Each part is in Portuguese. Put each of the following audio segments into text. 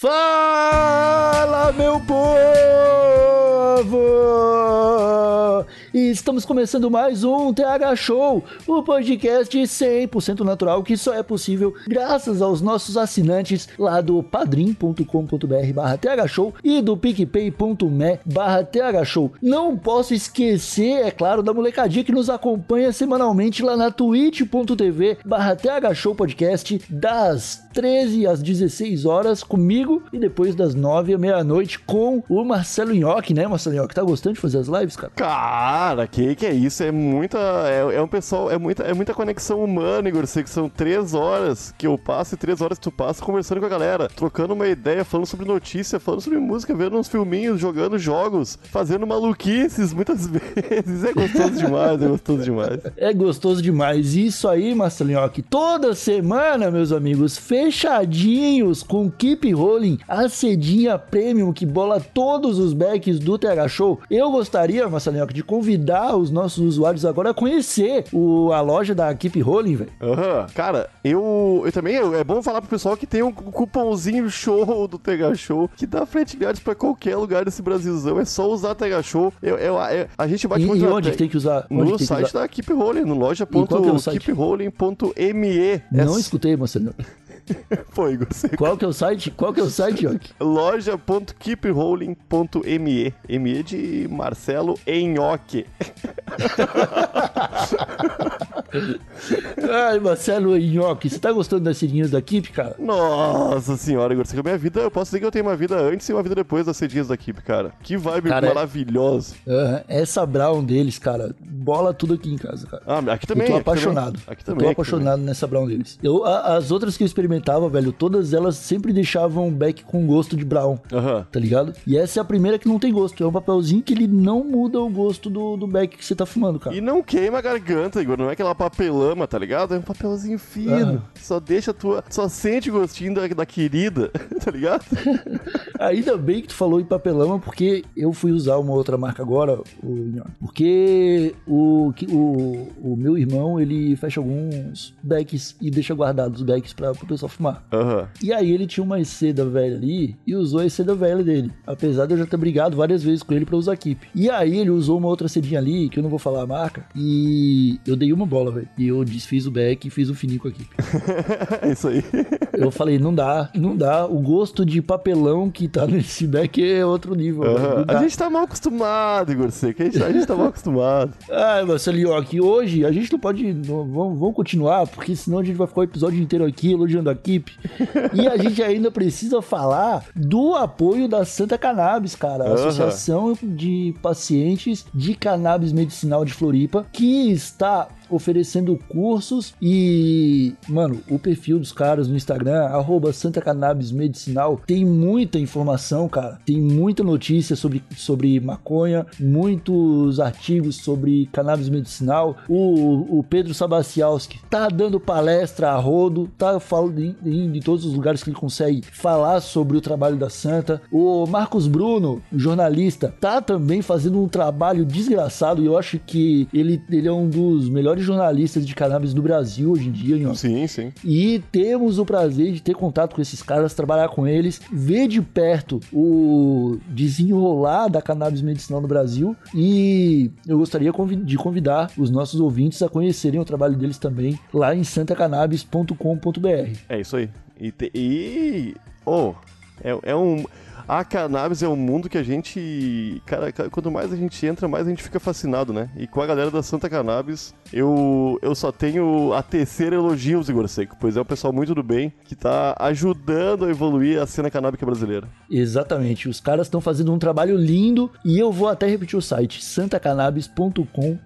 Fala, meu povo! E estamos começando mais um TH Show, o podcast 100% natural que só é possível graças aos nossos assinantes lá do padrim.com.br barra thshow e do picpay.me barra thshow. Não posso esquecer, é claro, da molecadinha que nos acompanha semanalmente lá na twitch.tv barra thshow podcast das 13 às 16 horas comigo e depois das 9 à meia-noite com o Marcelo Nhoque, né, Marcelo Nhoque? Tá gostando de fazer as lives, cara? Cara, que que é isso? É muita. É, é um pessoal. É muita, é muita conexão humana, Igor. Sei que são três horas que eu passo e três horas que tu passa conversando com a galera, trocando uma ideia, falando sobre notícia, falando sobre música, vendo uns filminhos, jogando jogos, fazendo maluquices muitas vezes. É gostoso demais, é gostoso demais. É gostoso demais. Isso aí, Marcelo Nhoque, toda semana, meus amigos, fechadinhos com Keep Rolling, a cedinha premium que bola todos os backs do TH Show. Eu gostaria, Marcelo Nhoque, de convidar os nossos usuários agora a conhecer o, a loja da Keep Rolling, velho. Aham. Cara, eu, eu também. É bom falar pro pessoal que tem um cupomzinho show do TH Show que dá frete grátis pra qualquer lugar desse Brasilzão. É só usar TH Show. Eu, eu, eu- a gente bate E, muito e onde tem que usar? No site usar? da Keep Rolling, no que é loja.keeprolling.me. Não é, escutei, Marcelo. Foi, você- Qual que é o site? Qual que é o site, Nhoque? loja.keeprolling.me. ME de Marcelo Enhoque. Ai, Marcelo Nhoque, você tá gostando das cedinhas da Keep, cara? Nossa senhora, Igor. Você que a minha vida, eu posso dizer que eu tenho uma vida antes e uma vida depois das cedinhas da Keep, cara. Que vibe Cara, é- maravilhosa. Aham, Essa Brown deles, cara, bola tudo aqui em casa, cara. Ah, aqui também. eu tô aqui também. apaixonado. Aqui eu também. tô aqui apaixonado nessa Brown deles. Eu, a- as outras que eu experimentava, velho, todas elas sempre deixavam o back com gosto de Brown. também. Aham. Tá ligado? E essa é a primeira que não tem gosto. É um papelzinho que ele não muda o gosto do, do back que você tá fumando, cara. E não queima a garganta, Igor. Não é aquela papelama, tá ligado? É um papelzinho fino. Só deixa a tua. Só sente o gostinho da, da querida, tá ligado? Ainda bem que tu falou em papelama, porque eu fui usar uma outra marca agora, o porque o, o, o meu irmão, ele fecha alguns backs e deixa guardados os backs pra, pro pessoal fumar. Aham. E aí ele tinha uma seda velha ali e usou a seda velha dele. Apesar de eu já ter brigado várias vezes com ele pra usar keep. E aí ele usou uma outra sedinha ali, que eu não vou falar a marca, e eu dei uma bola, velho. E eu desfiz o back e fiz um fininho com a keep. É isso aí. Eu falei, não dá, não dá. O gosto de papelão que tá nesse back é outro nível. dá. A gente tá mal acostumado, Igor Seca. A gente, a gente tá mal acostumado. Ah, Marcelinho, aqui hoje a gente não pode. não- vamos, vamos continuar, porque senão a gente vai ficar o episódio inteiro aqui elogiando a equipe. e a gente ainda precisa falar do apoio da Santa Cannabis, cara. Aham. Associação de Pacientes de Cannabis Medicinal de Floripa, que está oferecendo cursos e, mano, o perfil dos caras no Instagram, arroba Santa Cannabis Medicinal, tem muita informação, cara. Tem muita notícia sobre, sobre maconha, muitos artigos sobre cannabis medicinal. O, o Pedro Sabacialski tá dando palestra a rodo, tá falando em, em, em todos os lugares que ele consegue falar sobre o trabalho da Santa. O Marcos Bruno, jornalista, tá também fazendo um trabalho desgraçado e eu acho que ele, ele é um dos melhores jornalistas de cannabis do Brasil hoje em dia, Nhoque. Sim, sim. E temos o prazer de ter contato com esses caras, trabalhar com eles, ver de perto o desenrolar da cannabis medicinal no Brasil. E eu gostaria de convidar os nossos ouvintes a conhecerem o trabalho deles também lá em santacannabis.com.br. É isso aí. E. te- e- oh, é, é um. A cannabis é um mundo que a gente. Cara, ca- quanto mais a gente entra, mais a gente fica fascinado, né? E com a galera da Santa Cannabis, eu, eu só tenho a tecer elogios, Igor Seco, pois é um pessoal muito do bem que tá ajudando a evoluir a cena canábica brasileira. Exatamente, os caras estão fazendo um trabalho lindo e eu vou até repetir o site santacannabis.com.br.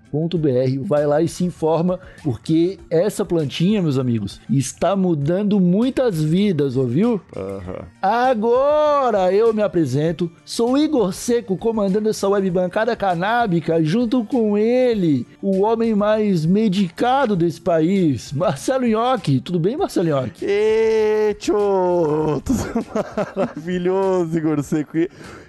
Vai lá e se informa, porque essa plantinha, meus amigos, está mudando muitas vidas, ouviu? Aham. Agora eu me apresento, sou Igor Seco comandando essa web bancada canábica, junto com ele, o homem mais medicado desse país, Marcelo Nhoque. Tudo bem, Marcelo Nhoque? E tchô! Tudo maravilhoso, Igor Seco.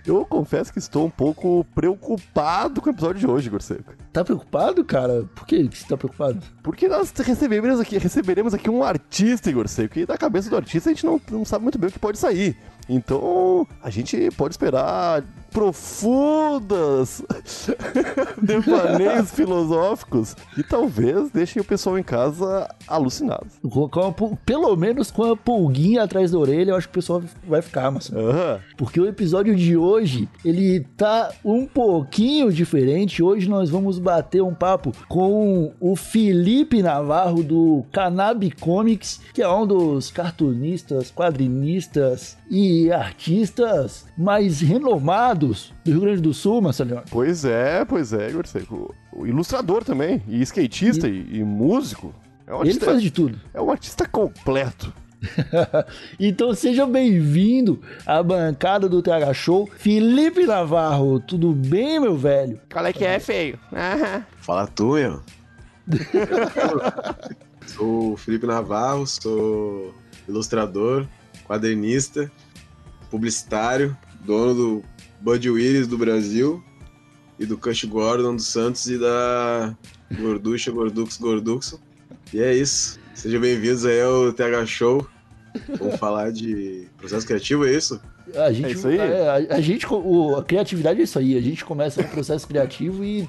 Eu confesso que estou um pouco preocupado com o episódio de hoje, Igor Seco. Tá preocupado, cara? Por que você tá preocupado? Porque nós receberemos aqui, receberemos aqui um artista, Igor Seco, e da cabeça do artista a gente não, não sabe muito bem o que pode sair. Então, a gente pode esperar profundas devaneios filosóficos que talvez deixem o pessoal em casa alucinado. Pul- pelo menos com a pulguinha atrás da orelha, eu acho que o pessoal vai ficar, Marcelo. Aham. Porque o episódio de hoje, ele tá um pouquinho diferente. Hoje nós vamos bater um papo com o Felipe Navarro do Cannabis Comics, que é um dos cartunistas, quadrinistas e artistas mais renomados do Rio Grande do Sul, Marcelo. Pois é, pois é, Igor Seco. O ilustrador também, e skatista, e, e músico. É um Ele artista, faz de tudo. é um artista completo. então seja bem-vindo à bancada do TH Show. Felipe Navarro, tudo bem, meu velho? Qual é que é, feio? Fala tu, meu. sou o Felipe Navarro, sou ilustrador, quadrinista, publicitário, dono do Bud Willis do Brasil e do Cush Gordon dos Santos e da Gorducha Gordux Gorduxo. E é isso. Sejam bem-vindos aí ao TH Show. Vamos falar de processo criativo, é isso? A gente, É isso aí? é, a, a gente, o- a criatividade é isso aí. A gente começa um processo criativo e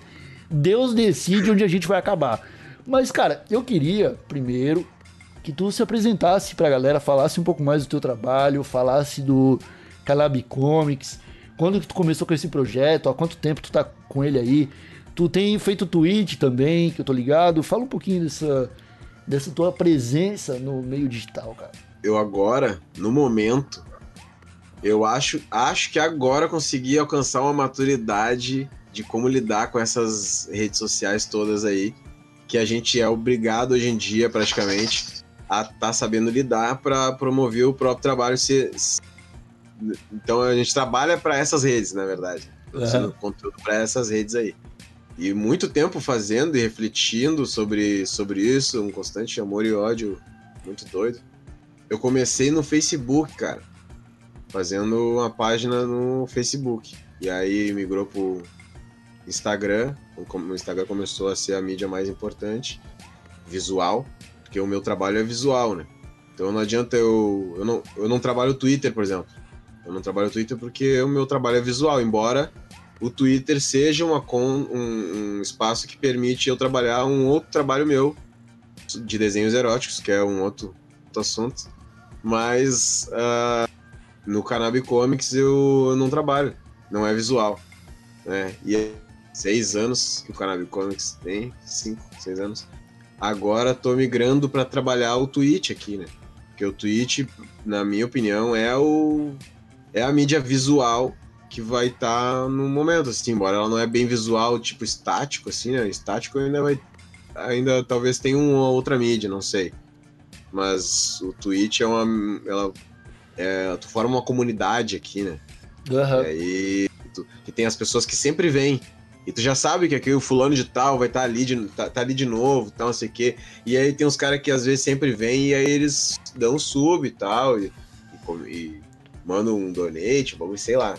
Deus decide onde a gente vai acabar. Mas, cara, eu queria, primeiro, que tu se apresentasse pra galera, falasse um pouco mais do teu trabalho, falasse do Calab Comics, quando que tu começou com esse projeto, há quanto tempo tu tá com ele aí. Tu tem feito tweet também, que eu tô ligado. Fala um pouquinho dessa, dessa tua presença no meio digital, cara. eu agora, no momento, eu acho, acho que agora consegui alcançar uma maturidade de como lidar com essas redes sociais todas aí, que a gente é obrigado hoje em dia, praticamente, a estar tá sabendo lidar para promover o próprio trabalho. Se, se- então a gente trabalha para essas redes, na verdade, produzindo conteúdo para essas redes aí. E muito tempo fazendo e refletindo sobre, sobre isso, um constante amor e ódio muito doido. Eu comecei no Facebook, cara. Fazendo uma página no Facebook. E aí migrou pro Instagram. O o Instagram começou a ser a mídia mais importante. Visual. Porque o meu trabalho é visual, né? Então não adianta eu. Eu não, eu não trabalho o Twitter, por exemplo. Eu não trabalho o Twitter porque o meu trabalho é visual, embora o Twitter seja uma con, um, um espaço que permite eu trabalhar um outro trabalho meu de desenhos eróticos, que é um outro, outro assunto. Mas ah, no Cannabis Comics eu, eu não trabalho, não é visual. Né? E é seis anos que o Cannabis Comics tem, cinco, seis anos. Agora tô migrando para trabalhar o Twitch aqui, né? Porque o Twitch, na minha opinião, é o é a mídia visual que vai estar no momento, assim, embora ela não é bem visual, tipo estático, assim, né? Estático ainda vai. Ainda talvez tenha uma outra mídia, não sei. Mas o Twitch é uma. Ela, é, tu forma uma comunidade aqui, né? Aham. E aí, tu- que tem as pessoas que sempre vêm. E tu já sabe que aqui o fulano de tal vai estar ali, de, tá, tá ali de novo, tal, não sei o quê. E aí tem uns caras que às vezes sempre vêm e aí eles dão sub e tal. E, e, e mandam um donate, vamos, sei lá.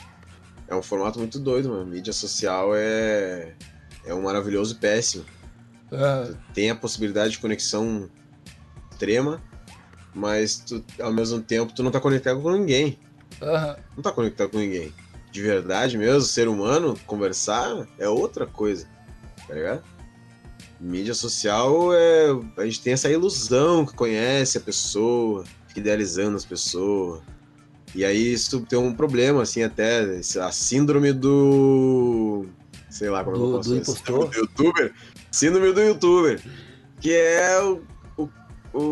É um formato muito doido, mano. Mídia social é, é um maravilhoso péssimo aham. tem a possibilidade de conexão extrema, mas tu, ao mesmo tempo tu não tá conectado com ninguém. aham. Não tá conectado com ninguém. De verdade mesmo, ser humano, conversar é outra coisa. Tá ligado? Mídia social é. A gente tem essa ilusão que conhece a pessoa, fica idealizando as pessoas. E aí isso tem um problema, assim, até a síndrome do. Sei lá como Do- eu posso do dizer, impostor? do youtuber. Síndrome do youtuber. Que é o, o,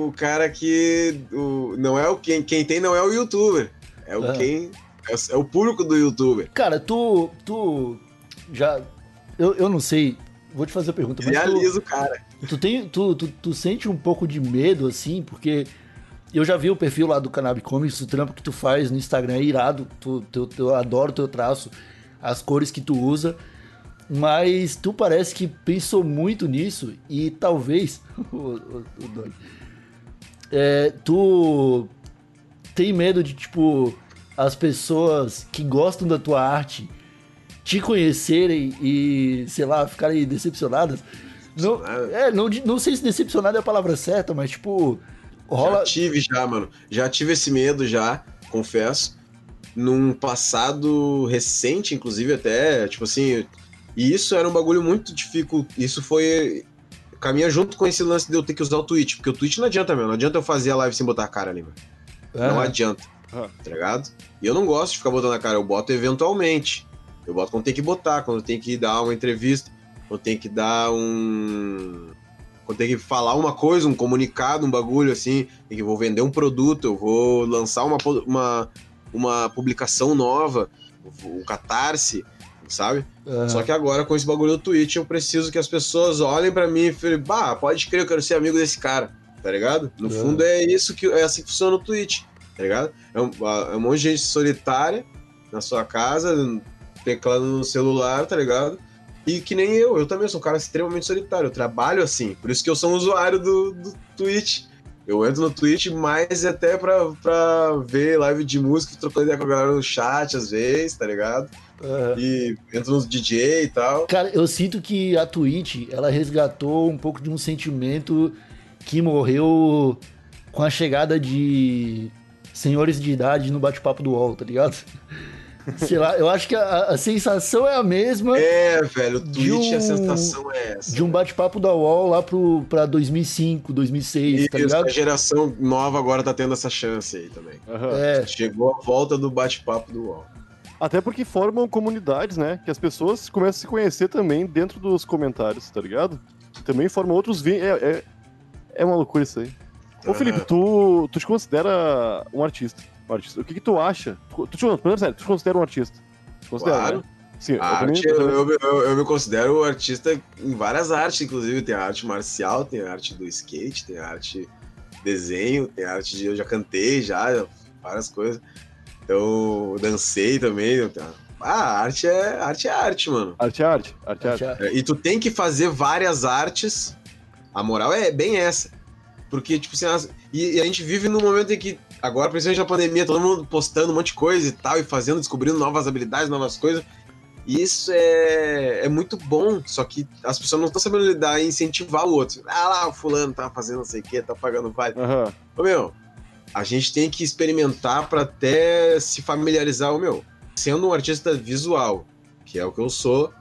o cara que. O, não é o quem, quem tem, não é o youtuber. É o Ah. quem. É, o- é o público do youtuber. Cara, tu. Tu. Já. Eu, eu não sei. Vou te fazer a pergunta, mas Realiza o cara. tu, tem, tu, tu, tu sente um pouco de medo, assim, porque eu já vi o perfil lá do Cannabis Comics, o trampo que tu faz no Instagram é irado. Tu, tu, tu- eu adoro o teu traço, as cores que tu usa. Mas tu parece que pensou muito nisso e talvez. o, o, o Dog, é, tu tem medo de, tipo, as pessoas que gostam da tua arte te conhecerem e, sei lá, ficarem decepcionadas. Não, é, não, não sei se decepcionado é a palavra certa, mas, tipo, rola. Já tive já, mano. Já tive esse medo já, confesso. Num passado recente, inclusive, até, tipo assim. E isso era um bagulho muito difícil. Isso foi. Caminha junto com esse lance de eu ter que usar o Twitch. Porque o Twitch não adianta, meu. Não adianta eu fazer a live sem botar a cara ali, mano. Não Ah, adianta. Ah. Tá ligado? E eu não gosto de ficar botando a cara. Eu boto eventualmente. Eu boto quando tem que botar, quando tem que dar uma entrevista, quando tem que dar um. Quando tem que falar uma coisa, um comunicado, um bagulho assim, que eu vou vender um produto, eu vou lançar uma, uma, uma publicação nova, um catarse, sabe? ah, Só que agora, com esse bagulho do Twitch, eu preciso que as pessoas olhem pra mim e falem, bah, pode crer, eu quero ser amigo desse cara, tá ligado? No É. fundo é isso que é assim que funciona o Twitch, tá ligado? É um, é um monte de gente solitária na sua casa, teclado no celular, tá ligado? E que nem eu, eu também sou um cara extremamente solitário, eu trabalho assim, por isso que eu sou um usuário do, do Twitch. Eu entro no Twitch mais até pra, pra ver live de música, trocando ideia com a galera no chat às vezes, tá ligado? ah. E entro nos DJ e tal. Cara, eu sinto que a Twitch, ela resgatou um pouco de um sentimento que morreu com a chegada de senhores de idade no bate-papo do UOL, tá ligado? Sei lá, eu acho que a, a sensação é a mesma É, velho, o De Twitch, a um- sensação é essa. de um bate-papo da UOL lá pro, pra 2005, 2006, tá Isso, ligado? a geração nova agora tá tendo essa chance aí também. Aham. É, Chegou a volta do bate-papo do UOL. Até porque formam comunidades, né? Que as pessoas começam a se conhecer também dentro dos comentários, tá ligado? Também formam outros vínculos. É, é, é uma loucura isso aí. Ô, Felipe, tu, tu te considera um artista? Artista. O que, que tu acha? Tu, tu, te- primeiro, sério, tu considera um artista? Tu considera, Claro. né? Sim, eu A também- arte, eu, eu, eu- eu me considero artista em várias artes, inclusive tem a arte marcial, tem a arte do skate, tem a arte desenho, tem a arte de. Eu já cantei já, várias coisas. Então, eu dancei também. Ah, arte é arte, é arte mano. Arte é arte. Arte é arte. já- É, E tu tem que fazer várias artes. A moral é bem essa. Porque, tipo assim, as- e, e a gente vive num momento em que, agora, principalmente na pandemia, todo mundo postando um monte de coisa e tal, e fazendo, descobrindo novas habilidades, novas coisas. E isso é, é muito bom, só que as pessoas não estão sabendo lidar e incentivar o outro. Ah lá, o fulano tá fazendo não sei o que, tá pagando vale. Aham. Ô meu, a gente tem que experimentar pra até se familiarizar, ô meu. Sendo um artista visual, que é o que eu sou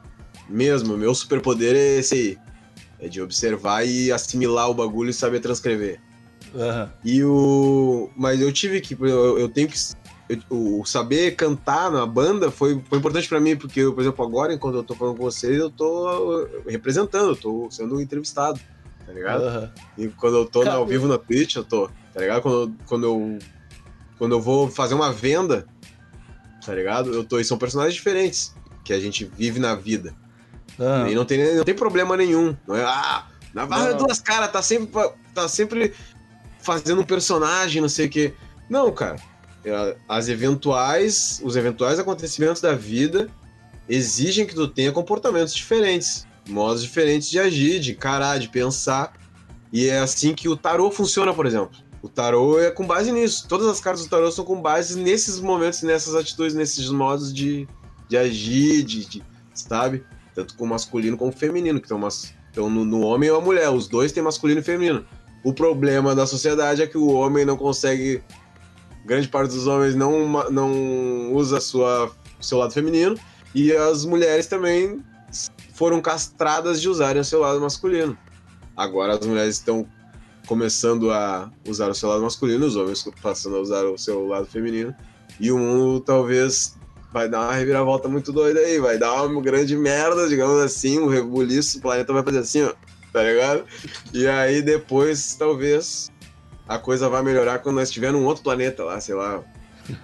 mesmo, o meu superpoder é esse aí. É de observar e assimilar o bagulho e saber transcrever. Aham. E o. Mas eu tive que. Eu, eu tenho que. eu- o saber cantar na banda foi, foi importante pra mim, porque, eu, por exemplo, agora, enquanto eu tô falando com vocês, eu tô representando, eu tô sendo entrevistado, tá ligado? aham. E quando eu tô na- ao vivo na Twitch, eu tô, tá ligado? Quando, eu- quando eu. Quando eu vou fazer uma venda, tá ligado? Eu tô. E são personagens diferentes que a gente vive na vida. aham. E não tem, não tem problema nenhum. Não é, ah, Navarro é Não. duas caras, tá sempre, tá sempre fazendo um personagem, não sei o quê. Não, cara. É, As eventuais, os eventuais acontecimentos da vida exigem que tu tenha comportamentos diferentes, modos diferentes de agir, de encarar, de pensar. E é assim que o tarô funciona, por exemplo. O tarô é com base nisso. Todas as cartas do tarô são com base nesses momentos, nessas atitudes, nesses modos de, de agir, de, de- sabe? Tanto com masculino como feminino, que estão no, no homem ou a mulher. Os dois têm masculino e feminino. O problema da sociedade é que o homem não consegue. Grande parte dos homens não, não usa sua, seu lado feminino. E as mulheres também foram castradas de usarem o seu lado masculino. Agora as mulheres estão começando a usar o seu lado masculino, os homens passando a usar o seu lado feminino. E o mundo talvez vai dar uma reviravolta muito doida aí, vai dar uma grande merda, digamos assim, um rebuliço, o planeta vai fazer assim, ó, tá ligado? E aí depois, talvez, a coisa vai melhorar quando nós tiver num outro planeta lá, sei lá.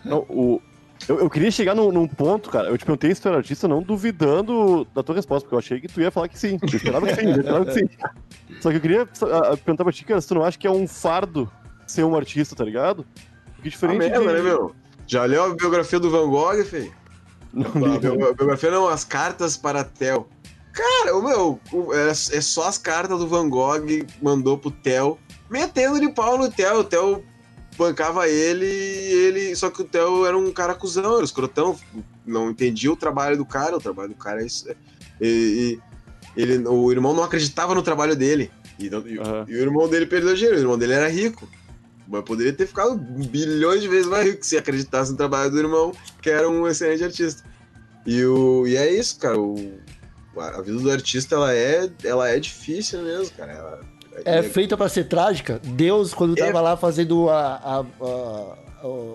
Não, o, eu, eu queria chegar num, num ponto, cara. Eu te perguntei se tu era artista, não duvidando da tua resposta, porque eu achei que tu ia falar que sim. Eu esperava que sim, eu esperava que sim. Só que eu queria ah, perguntar pra ti, cara, se tu não acha que é um fardo ser um artista, tá ligado? Porque Ah, diferente merda, de... né, meu? Já leu a biografia do Van Gogh, feio? Não a biografia não, as cartas para Theo. Cara, o meu, é, é só as cartas do Van Gogh mandou pro Theo, metendo de pau no Theo. O Theo bancava ele ele. Só que o Theo era um cara cuzão, era escrotão, não entendia o trabalho do cara, o trabalho do cara é isso. E, e ele, o irmão não acreditava no trabalho dele. E, não- Aham. e o irmão dele perdeu dinheiro, o irmão dele era rico. Mas poderia ter ficado bilhões de vezes mais rico se acreditasse no trabalho do irmão, que era um excelente artista. E, o, e é isso, cara. O, a vida do artista, ela é, ela é difícil mesmo, cara. Ela- É feita pra ser trágica. Deus, quando É. tava lá fazendo a, a,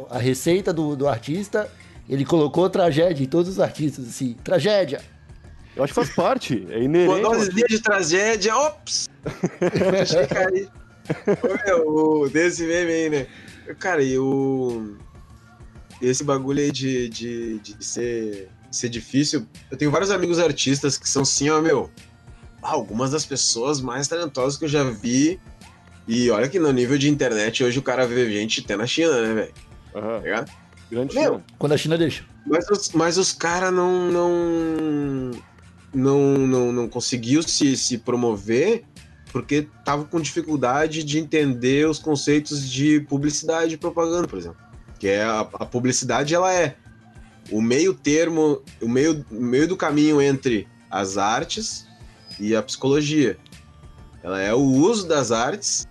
a, a- receita do, do artista, ele colocou tragédia em todos os artistas, assim, tragédia. Eu acho que faz parte, é Uma inerente. ao dosezinha de tragédia, ops! Deixei cair. Ô, meu, o- desse meme aí, né? Cara, e o. Esse bagulho aí de, de, de ser, ser difícil. Eu tenho vários amigos artistas que são assim, ó, meu. ah, Algumas das pessoas mais talentosas que eu já vi. E olha que no nível de internet hoje o cara vê gente até na China, né, velho? Aham, Tá ligado? grande Meu, China. Quando a China deixa. Mas os, mas os caras não, não, não, não, não conseguiu se, se promover porque tava com dificuldade de entender os conceitos de publicidade e propaganda, por exemplo. Que é a, a publicidade, ela é o meio termo, o meio, meio do caminho entre as artes e a psicologia. Ela é o uso das artes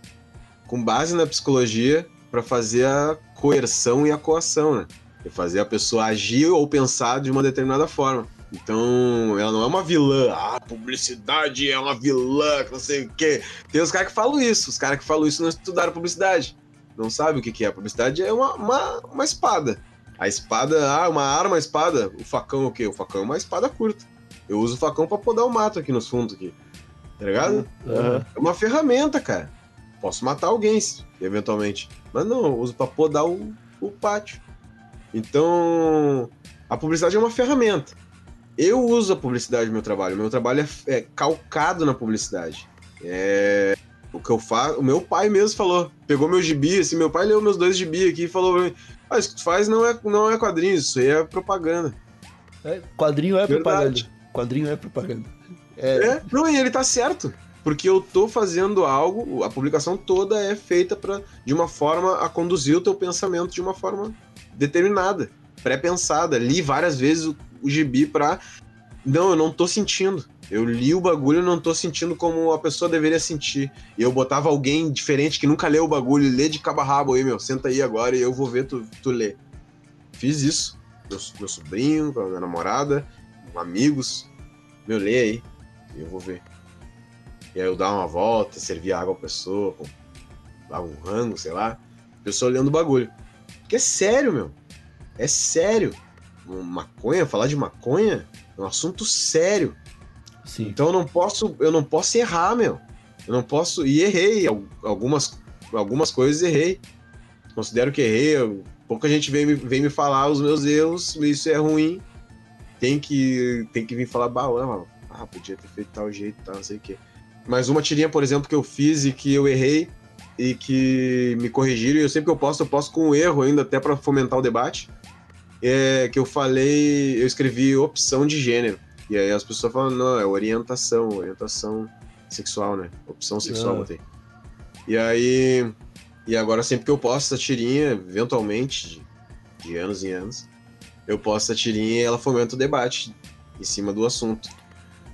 com base na psicologia para fazer a coerção e a coação, né? E fazer a pessoa agir ou pensar de uma determinada forma. Então, ela não é uma vilã. Ah, publicidade é uma vilã, que não sei o quê. Tem os caras que falam isso. Os caras que falam isso não estudaram publicidade. Não sabem o que, que é. Publicidade é uma, uma, uma espada. A espada, ah, uma arma, espada. O facão é o quê? O facão é uma espada curta. Eu uso o facão pra podar o mato aqui nos fundos aqui. Tá ligado? Aham. É uma ferramenta, cara. Posso matar alguém, eventualmente. Mas não, eu uso pra podar o, o pátio. Então, a publicidade é uma ferramenta. Eu uso a publicidade no meu trabalho. O meu trabalho é, é calcado na publicidade. É o que eu faço. O meu pai mesmo falou. Pegou meu gibi, assim, meu pai leu meus dois gibi aqui e falou pra mim: Isso que tu faz não é, não é quadrinhos, isso aí é propaganda. É, quadrinho é Verdade. propaganda. Quadrinho é propaganda. É, É, não, e ele tá certo. Porque eu tô fazendo algo, a publicação toda é feita pra, de uma forma a conduzir o teu pensamento de uma forma determinada, pré-pensada. Li várias vezes o, o gibi pra. Não, eu não tô sentindo. Eu li o bagulho e não tô sentindo como a pessoa deveria sentir. E eu botava alguém diferente que nunca leu o bagulho, lê de cabo a rabo aí, meu. Senta aí agora e eu vou ver tu, tu ler. Fiz isso. Meu, meu sobrinho, com a minha namorada, com amigos. Meu, lê aí. E eu vou ver. E aí eu dava uma volta, servia água pra pessoa, pô, dava um rango, sei lá. Pessoa olhando o bagulho. Porque é sério, meu. É sério. Maconha, falar de maconha é um assunto sério. Sim. Então eu não posso, eu não posso errar, meu. Eu não posso. E errei. al- Algumas, algumas coisas errei. Considero que errei. pouca gente vem, vem me falar os meus erros, isso é ruim. Tem que, tem que vir falar, mano, ah, podia ter feito tal jeito, tal, não sei o quê. Mas uma tirinha, por exemplo, que eu fiz e que eu errei e que me corrigiram, e eu sempre que eu posto, eu posto com um erro ainda, até pra fomentar o debate. É que eu falei, eu escrevi opção de gênero. E aí as pessoas falam, não, é orientação, orientação sexual, né? Opção sexual, Ah. botei. E aí. E agora sempre que eu posto essa tirinha, eventualmente, de, de anos em anos, eu posto essa tirinha e ela fomenta o debate em cima do assunto.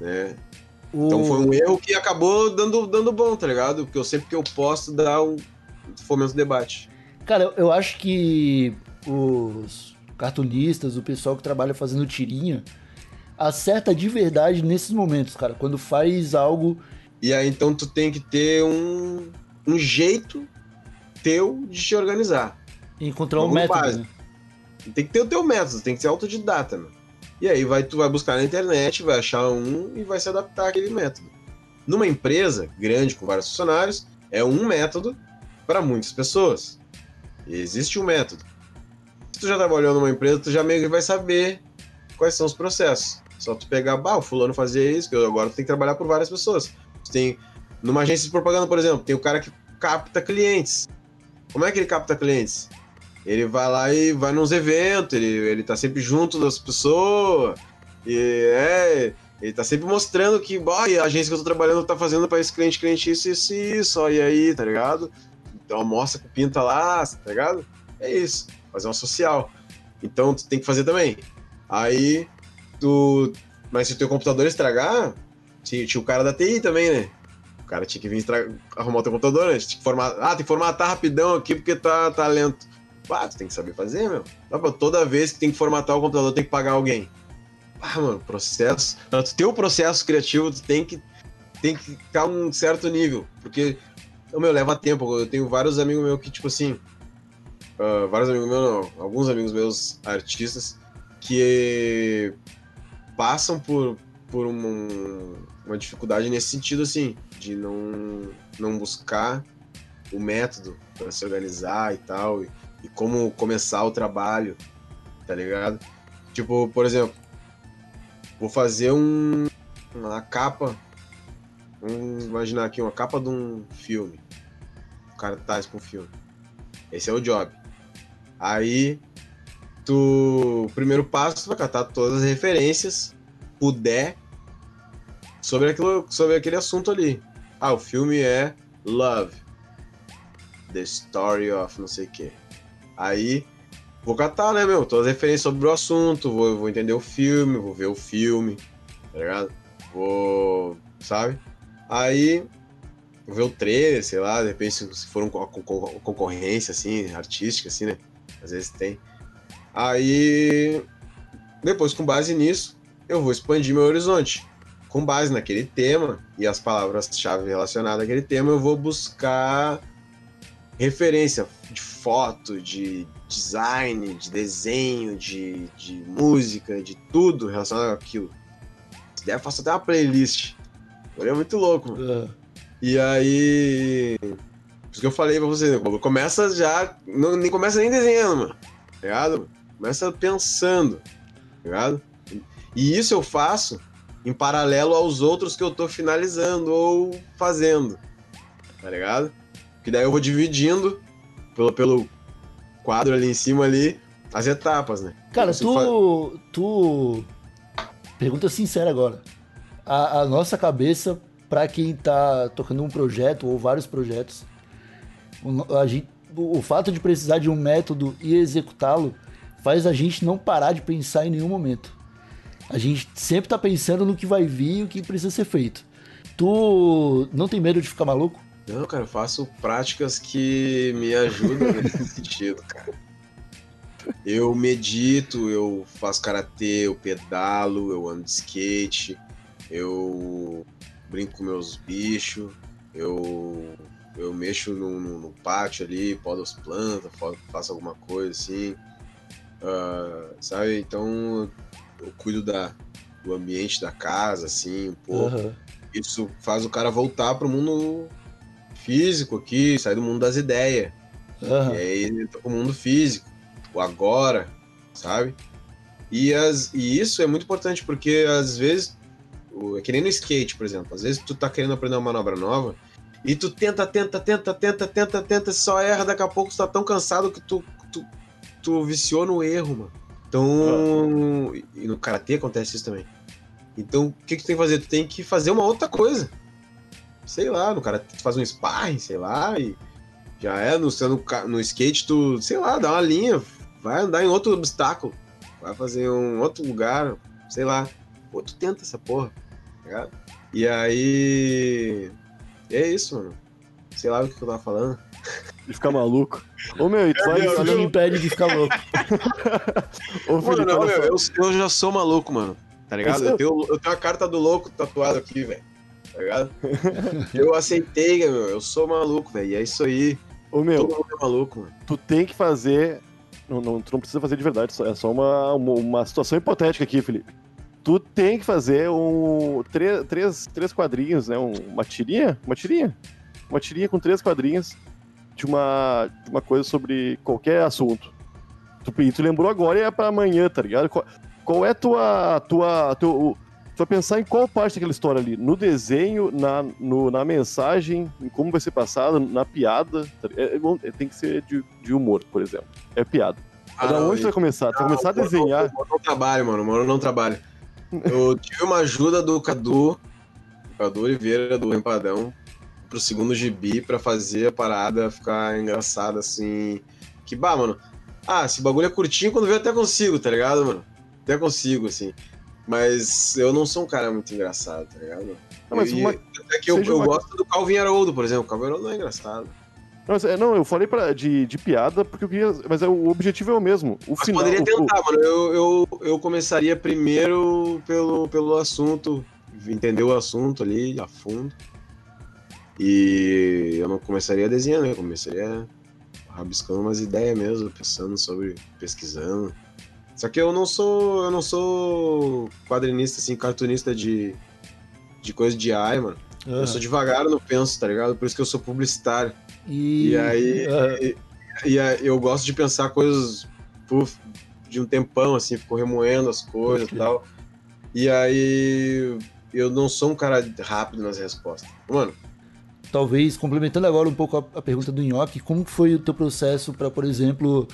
Né? Então O- foi um erro que acabou dando, dando bom, tá ligado? Porque eu sempre que eu posto dá um fomento o debate. Cara, eu, eu acho que os cartunistas, o pessoal que trabalha fazendo tirinha, acerta de verdade nesses momentos, cara. Quando faz algo. E aí então tu tem que ter um, um jeito teu de te organizar. Encontrar um método, né? Tem que ter o teu método, tem que ser autodidata, meu. E aí vai, tu vai buscar na internet, vai achar um e vai se adaptar àquele método. Numa empresa grande com vários funcionários, é um método para muitas pessoas. Existe um método. Se tu já trabalhou numa empresa, tu já meio que vai saber quais são os processos. Só tu pegar, bah, o fulano fazia isso, que agora tem que trabalhar por várias pessoas. Tu tem, numa agência de propaganda, por exemplo, tem o cara que capta clientes. Como é que ele capta clientes? Ele vai lá e vai nos eventos, ele, ele tá sempre junto das pessoas. E é, ele tá sempre mostrando que ó, a agência que eu tô trabalhando tá fazendo para esse cliente, cliente isso, isso, isso, ó, e aí, tá ligado? Então mostra que pinta lá, tá ligado? É isso, fazer uma social. Então tu tem que fazer também. Aí tu. Mas se o teu computador estragar, tinha, tinha o cara da TI também, né? O cara tinha que vir arrumar o teu computador, né? Tinha que formatar. Ah, tem que formatar rapidão aqui porque tá, tá lento. Ah, tu tem que saber fazer, meu. Toda vez que tem que formatar o computador, tem que pagar alguém. Ah, mano, processo. Tu ter o processo criativo, tu tem que, tem que ficar um certo nível. Porque, meu, leva tempo. Eu tenho vários amigos meus que, tipo assim. Uh, vários amigos meus, não, alguns amigos meus artistas, que passam por, por uma, uma dificuldade nesse sentido, assim, de não, não buscar o método para se organizar e tal, e, e como começar o trabalho, tá ligado? Tipo, por exemplo, vou fazer um, uma capa, vamos imaginar aqui, uma capa de um filme, um cartaz para um filme. Esse é o job. Aí, tu, primeiro passo, vai catar todas as referências, puder, sobre, aquilo, sobre aquele assunto ali. Ah, o filme é Love. The Story of não sei o que. Aí, vou catar, né, meu? Todas as referências sobre o assunto, vou, vou entender o filme, vou ver o filme, tá ligado? Vou, sabe? Aí, vou ver o trailer, sei lá, de repente se for uma concorrência, assim, artística, assim, né? Às vezes tem. Aí, depois, com base nisso, eu vou expandir meu horizonte. Com base naquele tema e as palavras-chave relacionadas àquele tema, eu vou buscar referência de foto, de design, de desenho, de, de música, de tudo relacionado àquilo. Se der, eu faço até uma playlist. É muito louco, mano. Ah, E aí. Por isso que eu falei pra você? Começa já. Não, nem começa nem desenhando, mano. Tá ligado? Começa pensando. Tá ligado? E isso eu faço em paralelo aos outros que eu tô finalizando ou fazendo. Tá ligado? Que daí eu vou dividindo pelo, pelo quadro ali em cima ali as etapas, né? Cara, tu. Tu. Pergunta sincera agora. A, a nossa cabeça, pra quem tá tocando um projeto ou vários projetos, o, a gente, o fato de precisar de um método e executá-lo faz a gente não parar de pensar em nenhum momento. A gente sempre tá pensando no que vai vir e o que precisa ser feito. Tu não tem medo de ficar maluco? Não, cara, eu faço práticas que me ajudam nesse sentido, cara. Eu medito, eu faço karatê, eu pedalo, eu ando de skate, eu brinco com meus bichos, eu, eu mexo no, no- no pátio ali, podo as plantas, fa- faço alguma coisa assim. Ah, sabe? Então eu cuido da, do ambiente da casa, assim, um pouco Aham. isso faz o cara voltar pro mundo físico aqui, sair do mundo das ideias. Aham. E aí ele entra pro mundo físico, o agora, sabe? E, as, e isso é muito importante porque às vezes, o- é que nem no skate, por exemplo, às vezes tu tá querendo aprender uma manobra nova e tu tenta, tenta, tenta, tenta, tenta, tenta, só erra, daqui a pouco tu tá tão cansado que tu, tu, tu viciou no erro, mano. Então, e no karatê acontece isso também. Então, o que, que tu tem que fazer? Tu tem que fazer uma outra coisa. Sei lá, no cara tu faz um sparring, sei lá, e já é, no, no, no skate, tu, sei lá, dá uma linha, vai andar em outro obstáculo, vai fazer um outro lugar, sei lá. Pô, tu tenta essa porra, tá ligado? E aí. É isso, mano. Sei lá o que eu tava falando. E ficar maluco. Ô meu, e tu vai. Me impede de ficar louco. Ô, Mano, não, meu, eu, eu já sou maluco, mano. Tá ligado? Eu tenho, eu tenho a carta do louco tatuada aqui, velho. Tá ligado? eu aceitei, meu. Eu sou maluco, velho. E é isso aí. Ô meu, Todo mundo é maluco, mano. tu tem que fazer Não, não, tu não precisa fazer de verdade, é só uma, uma, uma situação hipotética aqui, Felipe. Tu tem que fazer um, três, três, três quadrinhos, né? um- uma tirinha? Uma tirinha? Uma tirinha com três quadrinhos de uma, de uma coisa sobre qualquer assunto. Tu, e tu lembrou agora e é pra amanhã, tá ligado? Qual, qual é tua. tua teu, tu vai pensar em qual parte daquela história ali? No desenho, na, no- na mensagem, em como vai ser passado, na piada. tá? É- é é- tem que ser de, de humor, por exemplo. É piada. Ah, da não, onde tu vai começar? Tu vai começar a Não, desenhar. O Moro não trabalha, mano. Moro não trabalha. Eu tive uma ajuda do Cadu, Cadu Oliveira, do Empadão, pro segundo gibi pra fazer a parada ficar engraçada, assim. Que, bah, mano. Ah, esse bagulho é curtinho, quando vê eu até consigo, tá ligado, mano? Até consigo, assim. Mas eu não sou um cara muito engraçado, tá ligado? Não, mas E- uma- até que eu, eu uma- gosto do Calvin Haroldo, por exemplo. O Calvin Haroldo não é engraçado. Não, mas, é, não, eu falei pra, de, de piada porque eu queria. Mas é, o objetivo é o mesmo. O Mas final. poderia o- tentar, mano. Eu, eu, eu começaria primeiro pelo, pelo assunto, entender o assunto ali a fundo. E eu não começaria desenhando, eu começaria rabiscando umas ideias mesmo, pensando sobre, pesquisando. Só que eu não sou, eu não sou quadrinista, assim, cartunista de, de coisa de AI, mano. Eu sou devagar no penso, tá ligado? Por isso que eu sou publicitário. E, E aí, Ah, e, e eu gosto de pensar coisas puf, de um tempão, assim, fico remoendo as coisas e tal. E aí eu não sou um cara rápido nas respostas. Mano, talvez complementando agora um pouco a, a pergunta do Nhoque, como foi o teu processo para, por exemplo,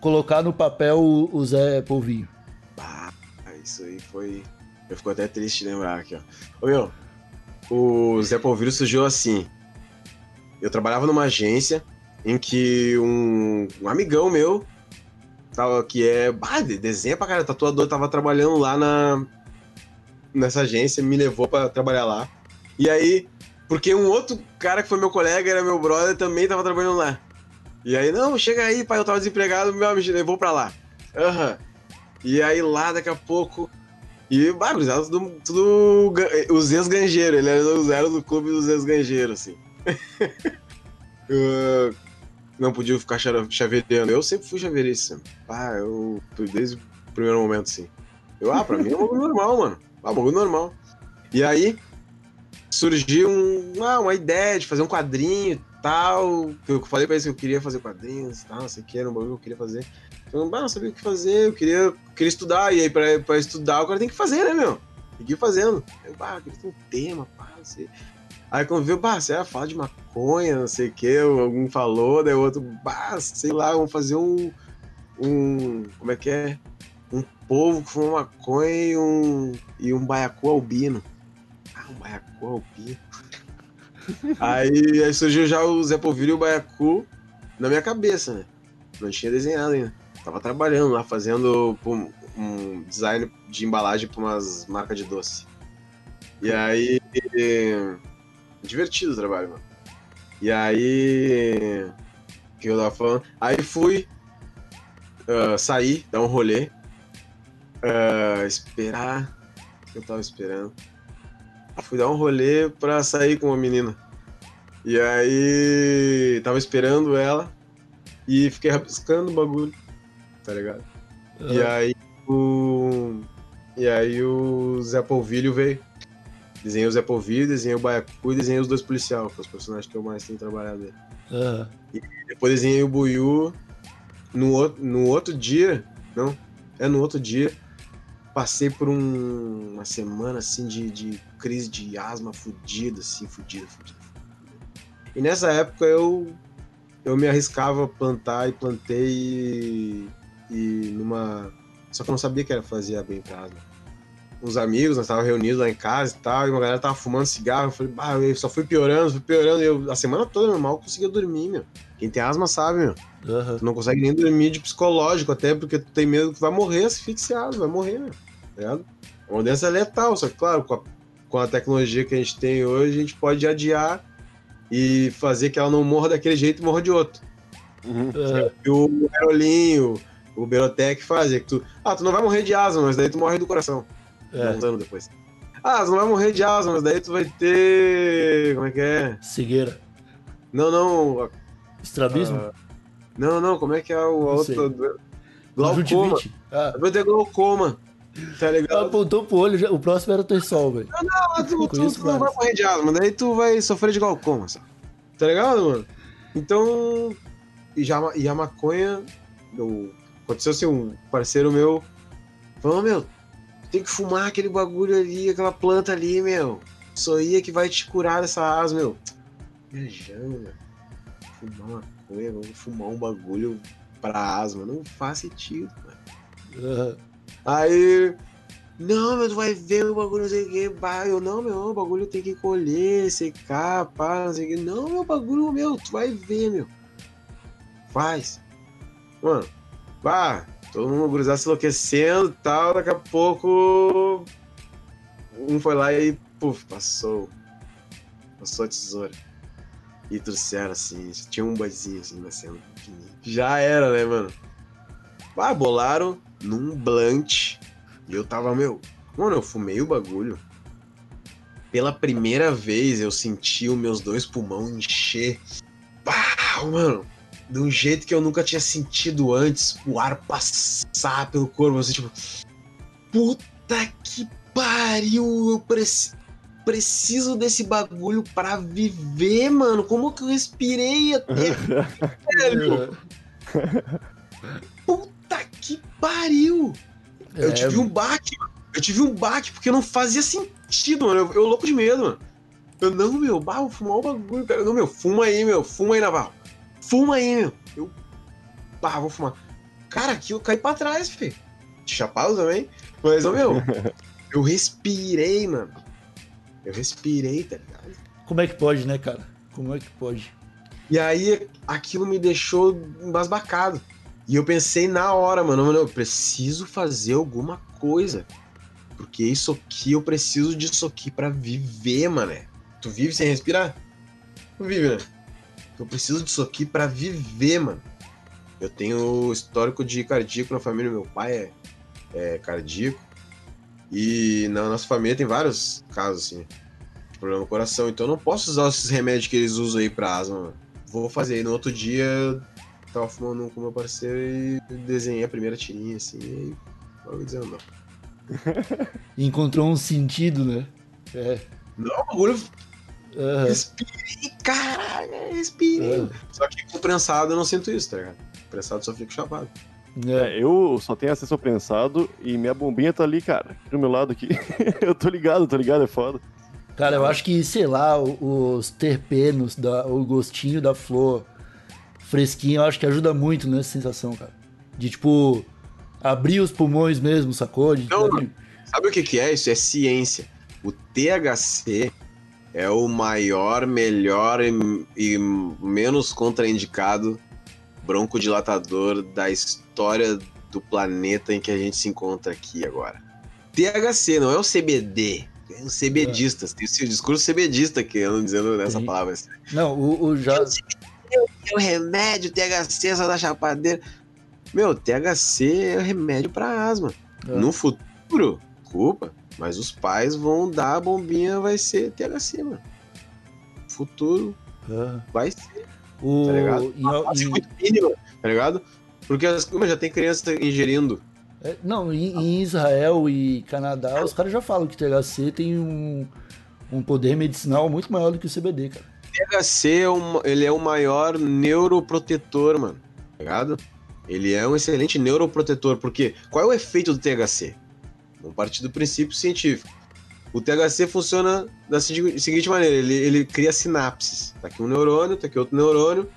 colocar no papel o, o Zé Polvinho? ah, isso aí foi. Eu fico até triste de lembrar aqui, ó. Ô meu, o Zé Polvilho surgiu assim. Eu trabalhava numa agência em que um, um amigão meu, tava, que é. Ah, de- desenha pra cara, tatuador, tava trabalhando lá na. Nessa agência, me levou pra trabalhar lá. E aí, porque um outro cara que foi meu colega, era meu brother, também tava trabalhando lá. E aí, não, chega aí, pai, eu tava desempregado, meu, me levou pra lá. Aham. E aí lá, daqui a pouco. E, gurizada, tudo, tudo ga- os ex-ganjeiros, ele era, era do clube dos ex-ganjeiros, assim. Eu não podia ficar chaveirando. Eu sempre fui chaveirista. Ah, eu. Desde o primeiro momento, assim. Eu, ah, pra mim é um bagulho normal, mano. Ah, bagulho normal. E aí, surgiu um, ah, uma ideia de fazer um quadrinho e tal. que Eu falei pra eles que eu queria fazer quadrinhos e tal, não sei o que, era um bagulho que eu queria fazer. Eu ah, não sabia o que fazer, eu queria, queria estudar. E aí, pra, pra estudar, o cara tem que fazer, né, meu? Ir fazendo. Eu, ah, eu queria ter um tema, pá, não sei. Aí quando viu, bah, você falar de maconha, não sei o que, algum falou, daí o outro, bah, sei lá, vamos fazer um. um como é que é? Um povo que fuma maconha e um, e um baiacu albino. Ah, um baiacu albino. aí, aí surgiu já o Zé Polvilho e o baiacu na minha cabeça, né? Não tinha desenhado ainda. Tava trabalhando lá, fazendo um design de embalagem para umas marcas de doce. E aí. Divertido o trabalho, mano. E aí. O que eu tava falando? Aí fui ah, sair, dar um rolê. ah, esperar. O que eu tava esperando? Fui dar um rolê pra sair com uma menina. E aí. Tava esperando ela. E fiquei rabiscando o bagulho. Tá ligado? E aí o. E aí o Zé Polvilho veio. Desenhei o Zé Polvilho, desenhei o Baiacu e desenhei os dois policial, que são os personagens que eu mais tenho trabalhado aí. Aham. Depois desenhei o Buiu. No, outro- no outro dia, não, é no outro dia, passei por um- uma semana assim de, de crise de asma fudida, assim, fudida, fudida. E nessa época eu, eu me arriscava a plantar e plantei e, e numa. Só que eu não sabia que era fazia bem pra asma. Uns amigos, nós estávamos reunidos lá em casa e tal, e uma galera tava fumando cigarro. Eu falei, bah, eu só fui piorando, fui piorando. E eu, a semana toda, meu mal, conseguia dormir, meu. Quem tem asma sabe, meu. Aham. Tu não consegue nem dormir de psicológico, até porque tu tem medo que vai morrer asfixiado, vai morrer, meu. Tá ligado? Uma doença letal, só que, claro, com a, com a tecnologia que a gente tem hoje, a gente pode adiar e fazer que ela não morra daquele jeito e morra de outro. Uhum. E o Aerolinho, o Berotec fazem, que tu. Ah, tu não vai morrer de asma, mas daí tu morre do coração. É, Uns anos depois. Ah, tu não vai morrer de asma, mas daí tu vai ter. Como é que é? cegueira. Não, não. Estrabismo? ah, Não, não, como é que é o outro? Glaucoma. Ah, Eu vou ter glaucoma. Tá ligado? apontou pro olho, o próximo era Torsol, velho. Ah, tu, tu, conheço tu não vai morrer de asma, daí tu vai sofrer de glaucoma, sabe? Tá ligado, mano? Então, e, já, e a maconha, eu, aconteceu assim, um parceiro meu falou, meu, tem que fumar aquele bagulho ali, aquela planta ali, meu. Isso aí é que vai te curar dessa asma, meu. Viajando, meu. Fumar maconha, vou fumar um bagulho pra asma. Não faz sentido, mano. Ah, Aí, não, meu, tu vai ver o bagulho, não sei o que. Eu, não, meu, o bagulho tem que colher, secar, pá, não sei o que. Não, meu, bagulho, meu, tu vai ver, meu. Faz. Mano, pá, todo mundo gurizado se enlouquecendo e tal, daqui a pouco. Um foi lá e, puf, passou. Passou a tesoura. E trouxeram assim, tinha um boizinho assim nascendo pequenininho. Já era, né, mano? Ah, bolaram num blunt. E eu tava, meu. Mano, eu fumei o bagulho. Pela primeira vez eu senti os meus dois pulmões encher. Pá, mano. De um jeito que eu nunca tinha sentido antes. O ar passar pelo corpo. Assim, tipo. Puta que pariu. Eu preci- preciso desse bagulho pra viver, mano. Como que eu respirei até. velho? Que pariu! Eu É, tive um baque, mano. Eu tive um baque porque não fazia sentido, mano. Eu, eu louco de medo, mano. Eu, não, meu, bah, vou fumar o bagulho, cara. Não, meu, fuma aí, meu. Fuma aí, Navarro. Fuma aí, meu. Eu, bah, vou fumar. Cara, aqui eu caí pra trás, filho. De chapado também. Mas, ô, meu, eu respirei, mano. Eu respirei, tá ligado? Como é que pode, né, cara? Como é que pode? E aí aquilo me deixou embasbacado. E eu pensei na hora, mano, mano, eu preciso fazer alguma coisa. Porque isso aqui, eu preciso disso aqui pra viver, mané. Tu vive sem respirar? Tu vive, né? Eu preciso disso aqui pra viver, mano. Eu tenho histórico de cardíaco na família, meu pai é, é cardíaco. E na nossa família tem vários casos, assim, de problema no coração. Então eu não posso usar esses remédios que eles usam aí pra asma, mano. Vou fazer. E no outro dia, tava fumando um com meu parceiro e desenhei a primeira tirinha, assim, e aí logo desandou. Encontrou um sentido, né? É. Não, o bagulho Aham. Respirei, caralho, respirei. É. Só que com prensado eu não sinto isso, tá ligado? Prensado só fico chapado. É. É, eu só tenho acesso ao prensado e minha bombinha tá ali, cara, aqui do meu lado aqui. eu tô ligado, tô ligado, é foda. Cara, eu acho que, sei lá, os terpenos, da, o gostinho da flor fresquinho, eu acho que ajuda muito nessa sensação, cara. De, tipo, abrir os pulmões mesmo, sacou? De, Não, abrir- Sabe o que, que é isso? É ciência. O THC é o maior, melhor e, e menos contraindicado broncodilatador da história do planeta em que a gente se encontra aqui agora. THC não é o CBD. É os CBDistas. Tem esse discurso CBDista que andam dizendo nessa palavra. Não, o, o já. É o remédio, THC, só da chapadeira. Meu, THC é remédio pra asma. É. No futuro, desculpa, mas os pais vão dar a bombinha, vai ser THC, mano. Futuro Ah. vai ser. O, Tá ligado? Vai ser em- muito mínimo, tá ligado? Porque as, já tem criança ingerindo. é, não, em, em Israel e Canadá, os caras já falam que THC tem um, um poder medicinal muito maior do que o CBD, cara. THC é um, ele é o maior neuroprotetor, mano. Tá ligado? Ele é um excelente neuroprotetor. Porque qual é o efeito do THC? Vamos partir do princípio científico. O THC funciona da segui- seguinte maneira: ele, ele cria sinapses. Tá aqui um neurônio, tá aqui outro neurônio.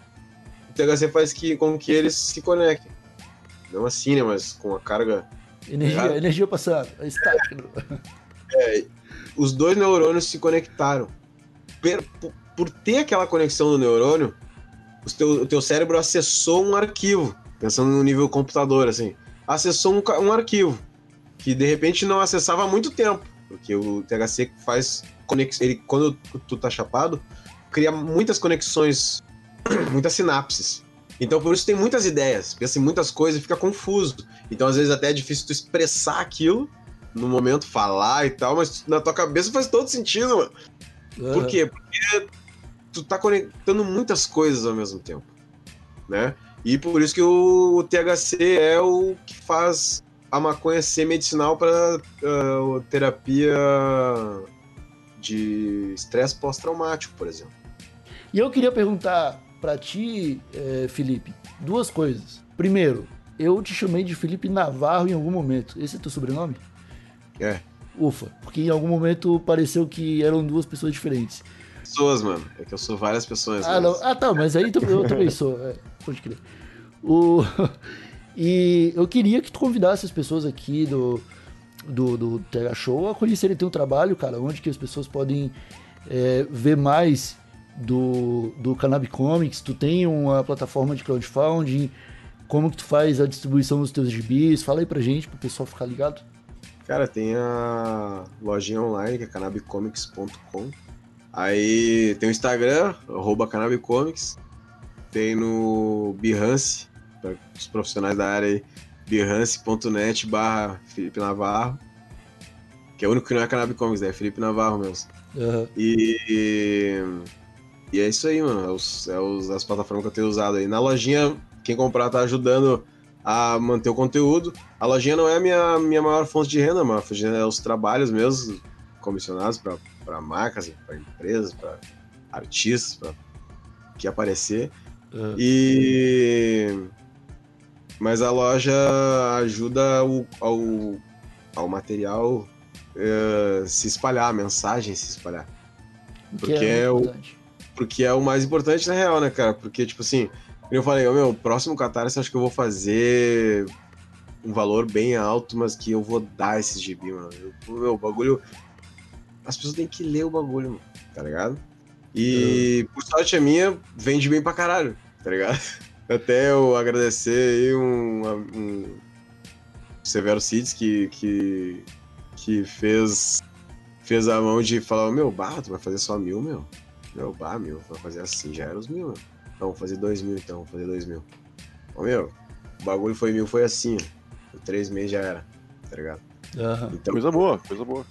O THC faz que, com que eles se conectem. Não assim, né? Mas com a carga Energia, Ligado? energia passada, a estática. os dois neurônios se conectaram. Per- por, por ter aquela conexão do neurônio, o teu, o teu cérebro acessou um arquivo, pensando no nível computador, assim. Acessou um, um arquivo que de repente não acessava há muito tempo, porque o THC faz conex... ele quando tu tá chapado, cria muitas conexões, muitas sinapses. Então por isso tem muitas ideias, pensa em muitas coisas e fica confuso. Então às vezes até é difícil tu expressar aquilo no momento, falar e tal, mas na tua cabeça faz todo sentido, mano. Por Aham. quê? Porque tu tá conectando muitas coisas ao mesmo tempo, né? E por isso que o, THC é o que faz a maconha ser medicinal para terapia de estresse pós-traumático, por exemplo. E eu queria perguntar pra ti, eh, Felipe, duas coisas. Primeiro, eu te chamei de Felipe Navarro em algum momento. Esse é teu sobrenome? É. Ufa, porque em algum momento pareceu que eram duas pessoas diferentes. Pessoas, mano. É que eu sou várias pessoas. Ah, mas- não. ah tá, mas aí eu também sou. É, pode crer. O... E eu queria que tu convidasse as pessoas aqui do, do, do TH Show a conhecerem teu trabalho, cara. Onde que as pessoas podem é, ver mais do, do Cannabis Comics. Tu tem uma plataforma de crowdfunding. Como que tu faz a distribuição dos teus gibis? Fala aí pra gente, pro pessoal ficar ligado. Cara, tem a lojinha online, que é canabicomics.com. Aí tem o Instagram, arroba. Tem no Behance, para os profissionais da área aí, behance.net barra Felipe Navarro. Que é o único que não é Canabicomics, né? É Felipe Navarro mesmo. Aham. E, e é isso aí, mano. É, os- é os- as plataformas que eu tenho usado aí. Na lojinha, quem comprar tá ajudando a manter o conteúdo. A lojinha não é a minha, minha maior fonte de renda, mano. É os trabalhos mesmo, comissionados para marcas, para empresas, para artistas, para que aparecer. aham. E. Mas a loja ajuda o- ao, ao material eh, se espalhar, a mensagem se espalhar. Que porque é o- importante. Porque é o mais importante na real, né, cara? Porque, tipo assim, eu falei, ô, meu, próximo Catarse acho que eu vou fazer um valor bem alto, mas que eu vou dar esse gibi, mano. Eu, meu, o bagulho. As pessoas têm que ler o bagulho, mano, tá ligado? E por sorte a minha, vende bem pra caralho, tá ligado? Até eu agradecer aí um, um Severo Cids que, que, que fez, fez a mão de falar, meu, bah, tu vai fazer só mil, meu? Meu, bah, mil, vai fazer assim, já era os mil, meu. Não, vou fazer dois mil então, vou fazer dois mil. Ô, meu, o bagulho foi mil, foi assim, ó. Três meses já era, tá ligado? Aham. Então, Coisa boa, coisa boa.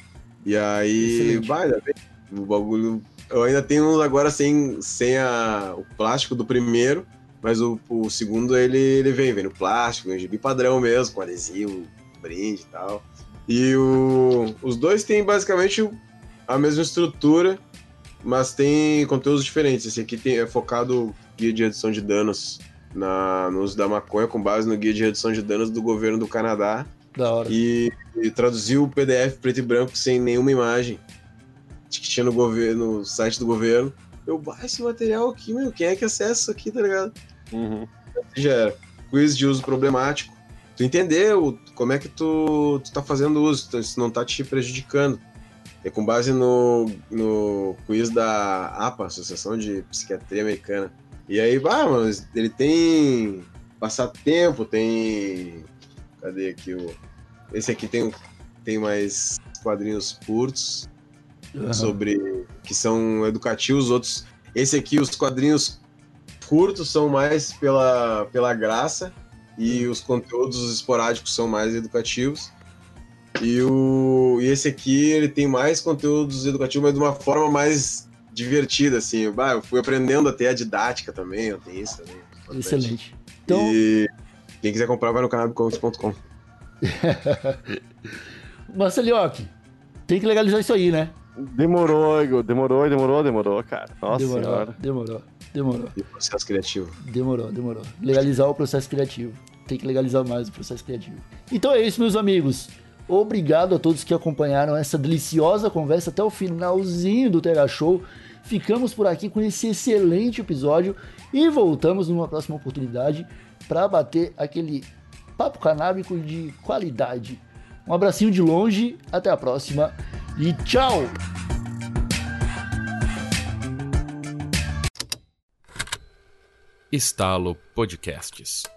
E aí, Excelente. vai, bem, o bagulho. Eu ainda tenho agora sem, sem a, o plástico do primeiro, mas o, o segundo ele, ele vem, vem no plástico, vem gibi padrão mesmo, com adesivo, brinde e tal. E o, os dois têm basicamente a mesma estrutura, mas tem conteúdos diferentes. Esse aqui tem, é focado guia de redução de danos na, no uso da maconha, com base no guia de redução de danos do governo do Canadá Da hora. e, e traduziu o PDF preto e branco sem nenhuma imagem que tinha no governo, no site do governo. Eu, bah, esse material aqui, meu, quem é que acessa isso aqui, tá ligado? Uhum. Já era. Quiz de uso problemático. Tu entendeu como é que tu, tu tá fazendo uso, então isso não tá te prejudicando. É com base no, no quiz da APA, Associação de Psiquiatria Americana. E aí, bah, mano, ele tem passatempo, tem. Cadê aqui o. Esse aqui tem, tem mais quadrinhos curtos Aham. sobre. que são educativos, outros. Esse aqui, os quadrinhos curtos são mais pela, pela graça e os conteúdos esporádicos são mais educativos. E, o, e esse aqui, ele tem mais conteúdos educativos, mas de uma forma mais divertida, assim. Eu fui aprendendo até a didática também, eu tenho isso também. importante. Excelente. Então, E quem quiser comprar, vai no canabicomics.com. Marcelioque, tem que legalizar isso aí, né? Demorou, Igor. Demorou, demorou, demorou, cara. Nossa demorou, senhora. demorou, demorou, E processo criativo. demorou, demorou. Legalizar o processo criativo. Tem que legalizar mais o processo criativo. Então é isso, meus amigos. Obrigado a todos que acompanharam essa deliciosa conversa até o finalzinho do TH Show. Ficamos por aqui com esse excelente episódio e voltamos numa próxima oportunidade para bater aquele papo canábico de qualidade. Um abracinho de longe, até a próxima e tchau! Estalo Podcasts.